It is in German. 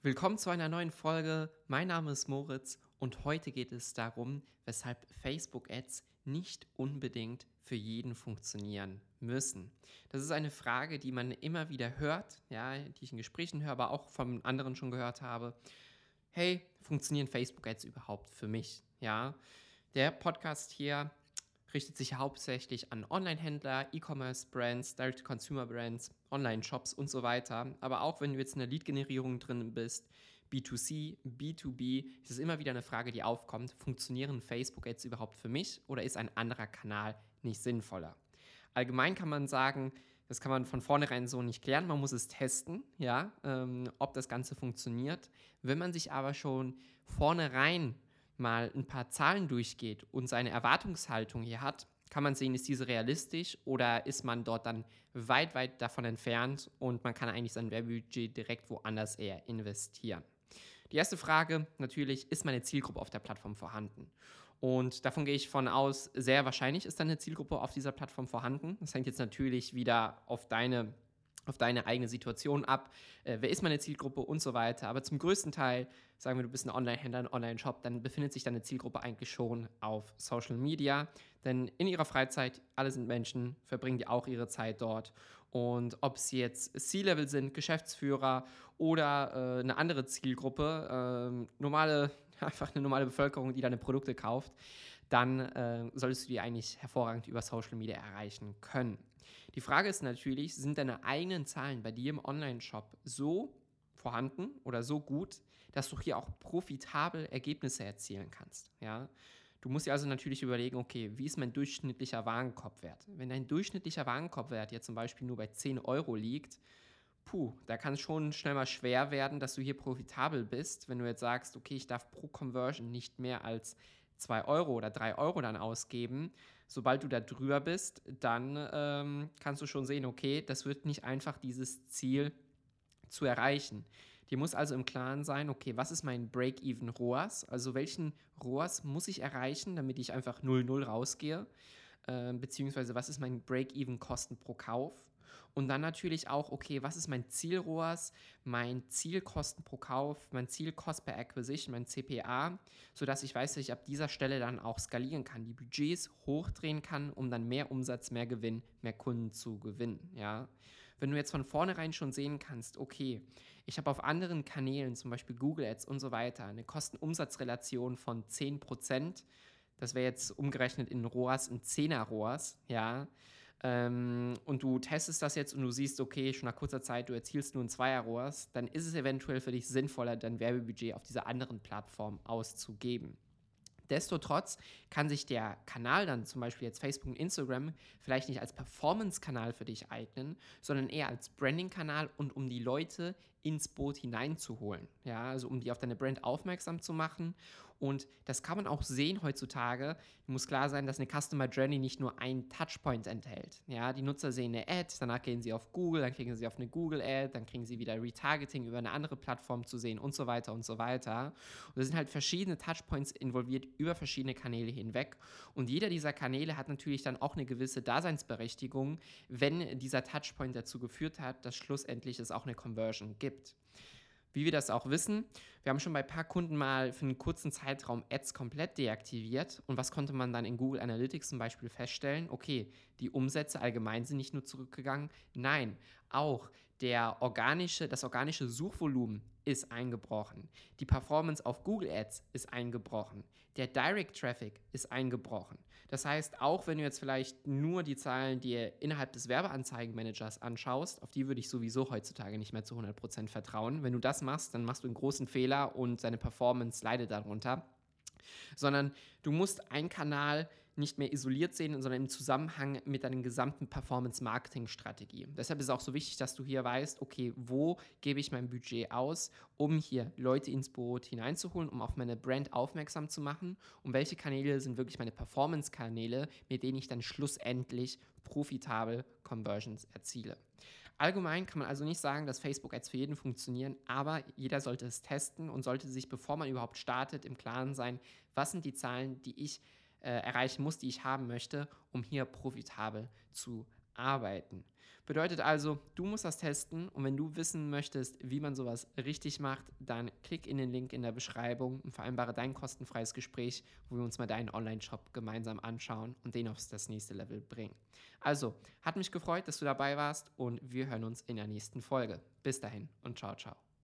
Willkommen zu einer neuen Folge. Mein Name ist Moritz und heute geht es darum, weshalb Facebook-Ads nicht unbedingt für jeden funktionieren müssen. Das ist eine Frage, die man immer wieder hört, ja, die ich in Gesprächen höre, aber auch von anderen schon gehört habe. Hey, funktionieren Facebook-Ads überhaupt für mich? Ja, der Podcast hier richtet sich hauptsächlich an Online-Händler, E-Commerce-Brands, Direct-to-Consumer-Brands, Online-Shops und so weiter. Aber auch wenn du jetzt in der Lead-Generierung drin bist, B2C, B2B, ist es immer wieder eine Frage, die aufkommt. Funktionieren Facebook-Ads überhaupt für mich oder ist ein anderer Kanal nicht sinnvoller? Allgemein kann man sagen, das kann man von vornherein so nicht klären. Man muss es testen, ja, ähm, ob das Ganze funktioniert. Wenn man sich aber schon vornherein mal ein paar Zahlen durchgeht und seine Erwartungshaltung hier hat, kann man sehen, ist diese realistisch oder ist man dort dann weit, weit davon entfernt und man kann eigentlich sein Werbebudget direkt woanders eher investieren. Die erste Frage natürlich, ist meine Zielgruppe auf der Plattform vorhanden? Und davon gehe ich von aus, sehr wahrscheinlich ist dann eine Zielgruppe auf dieser Plattform vorhanden. Das hängt jetzt natürlich wieder auf deine auf deine eigene Situation ab, äh, wer ist meine Zielgruppe und so weiter. Aber zum größten Teil, sagen wir, du bist ein Online-Händler, ein Online-Shop, dann befindet sich deine Zielgruppe eigentlich schon auf Social Media. Denn in ihrer Freizeit, alle sind Menschen, verbringen die auch ihre Zeit dort. Und ob sie jetzt C-Level sind, Geschäftsführer oder äh, eine andere Zielgruppe, äh, normale, einfach eine normale Bevölkerung, die deine Produkte kauft, dann äh, solltest du die eigentlich hervorragend über Social Media erreichen können. Die Frage ist natürlich, sind deine eigenen Zahlen bei dir im Online-Shop so vorhanden oder so gut, dass du hier auch profitabel Ergebnisse erzielen kannst? Ja? Du musst dir also natürlich überlegen, okay, wie ist mein durchschnittlicher Warenkorbwert? Wenn dein durchschnittlicher Warenkorbwert jetzt zum Beispiel nur bei 10 Euro liegt, puh, da kann es schon schnell mal schwer werden, dass du hier profitabel bist, wenn du jetzt sagst, okay, ich darf pro Conversion nicht mehr als 2 Euro oder 3 Euro dann ausgeben. Sobald du da drüber bist, dann ähm, kannst du schon sehen, okay, das wird nicht einfach dieses Ziel zu erreichen. Dir muss also im Klaren sein, okay, was ist mein Break-Even ROAS? Also welchen ROAS muss ich erreichen, damit ich einfach 0,0 rausgehe? Äh, beziehungsweise was ist mein Break-Even Kosten pro Kauf? Und dann natürlich auch, okay, was ist mein Ziel-ROAS, mein Zielkosten pro Kauf, mein Zielkost per Acquisition, mein CPA, sodass ich weiß, dass ich ab dieser Stelle dann auch skalieren kann, die Budgets hochdrehen kann, um dann mehr Umsatz, mehr Gewinn, mehr Kunden zu gewinnen. Ja? Wenn du jetzt von vornherein schon sehen kannst, okay, ich habe auf anderen Kanälen, zum Beispiel Google Ads und so weiter, eine Kosten-Umsatz-Relation von 10%, das wäre jetzt umgerechnet in ROAS ein 10er ROAS, ja, ähm, und du testest das jetzt und du siehst, okay, schon nach kurzer Zeit, du erzielst nur ein Zweier-ROAS, dann ist es eventuell für dich sinnvoller, dein Werbebudget auf dieser anderen Plattform auszugeben. Destotrotz kann sich der Kanal dann zum Beispiel jetzt Facebook und Instagram vielleicht nicht als Performance-Kanal für dich eignen, sondern eher als Branding-Kanal und um die Leute ins Boot hineinzuholen. Ja, also um die auf deine Brand aufmerksam zu machen. Und das kann man auch sehen heutzutage. Muss klar sein, dass eine Customer Journey nicht nur einen Touchpoint enthält. Ja, die Nutzer sehen eine Ad, danach gehen sie auf Google, dann kriegen sie auf eine Google Ad, dann kriegen sie wieder Retargeting über eine andere Plattform zu sehen und so weiter und so weiter. Und es sind halt verschiedene Touchpoints involviert über verschiedene Kanäle hinweg. Und jeder dieser Kanäle hat natürlich dann auch eine gewisse Daseinsberechtigung, wenn dieser Touchpoint dazu geführt hat, dass schlussendlich es auch eine Conversion gibt. Wie wir das auch wissen, wir haben schon bei ein paar Kunden mal für einen kurzen Zeitraum Ads komplett deaktiviert. Und was konnte man dann in Google Analytics zum Beispiel feststellen? Okay, die Umsätze allgemein sind nicht nur zurückgegangen, nein, auch der organische, das organische Suchvolumen ist eingebrochen. Die Performance auf Google Ads ist eingebrochen. Der Direct Traffic ist eingebrochen. Das heißt, auch wenn du jetzt vielleicht nur die Zahlen dir innerhalb des Werbeanzeigenmanagers anschaust, auf die würde ich sowieso heutzutage nicht mehr zu 100% vertrauen. Wenn du das machst, dann machst du einen großen Fehler und seine Performance leidet darunter sondern du musst einen Kanal nicht mehr isoliert sehen, sondern im Zusammenhang mit deiner gesamten Performance-Marketing-Strategie. Deshalb ist es auch so wichtig, dass du hier weißt, okay, wo gebe ich mein Budget aus, um hier Leute ins Boot hineinzuholen, um auf meine Brand aufmerksam zu machen und welche Kanäle sind wirklich meine Performance-Kanäle, mit denen ich dann schlussendlich profitabel Conversions erziele. Allgemein kann man also nicht sagen, dass Facebook-Ads für jeden funktionieren, aber jeder sollte es testen und sollte sich, bevor man überhaupt startet, im Klaren sein, was sind die Zahlen, die ich äh, erreichen muss, die ich haben möchte, um hier profitabel zu arbeiten. Bedeutet also, du musst das testen und wenn du wissen möchtest, wie man sowas richtig macht, dann klick in den Link in der Beschreibung und vereinbare dein kostenfreies Gespräch, wo wir uns mal deinen Online-Shop gemeinsam anschauen und den auf das nächste Level bringen. Also, hat mich gefreut, dass du dabei warst und wir hören uns in der nächsten Folge. Bis dahin und ciao, ciao.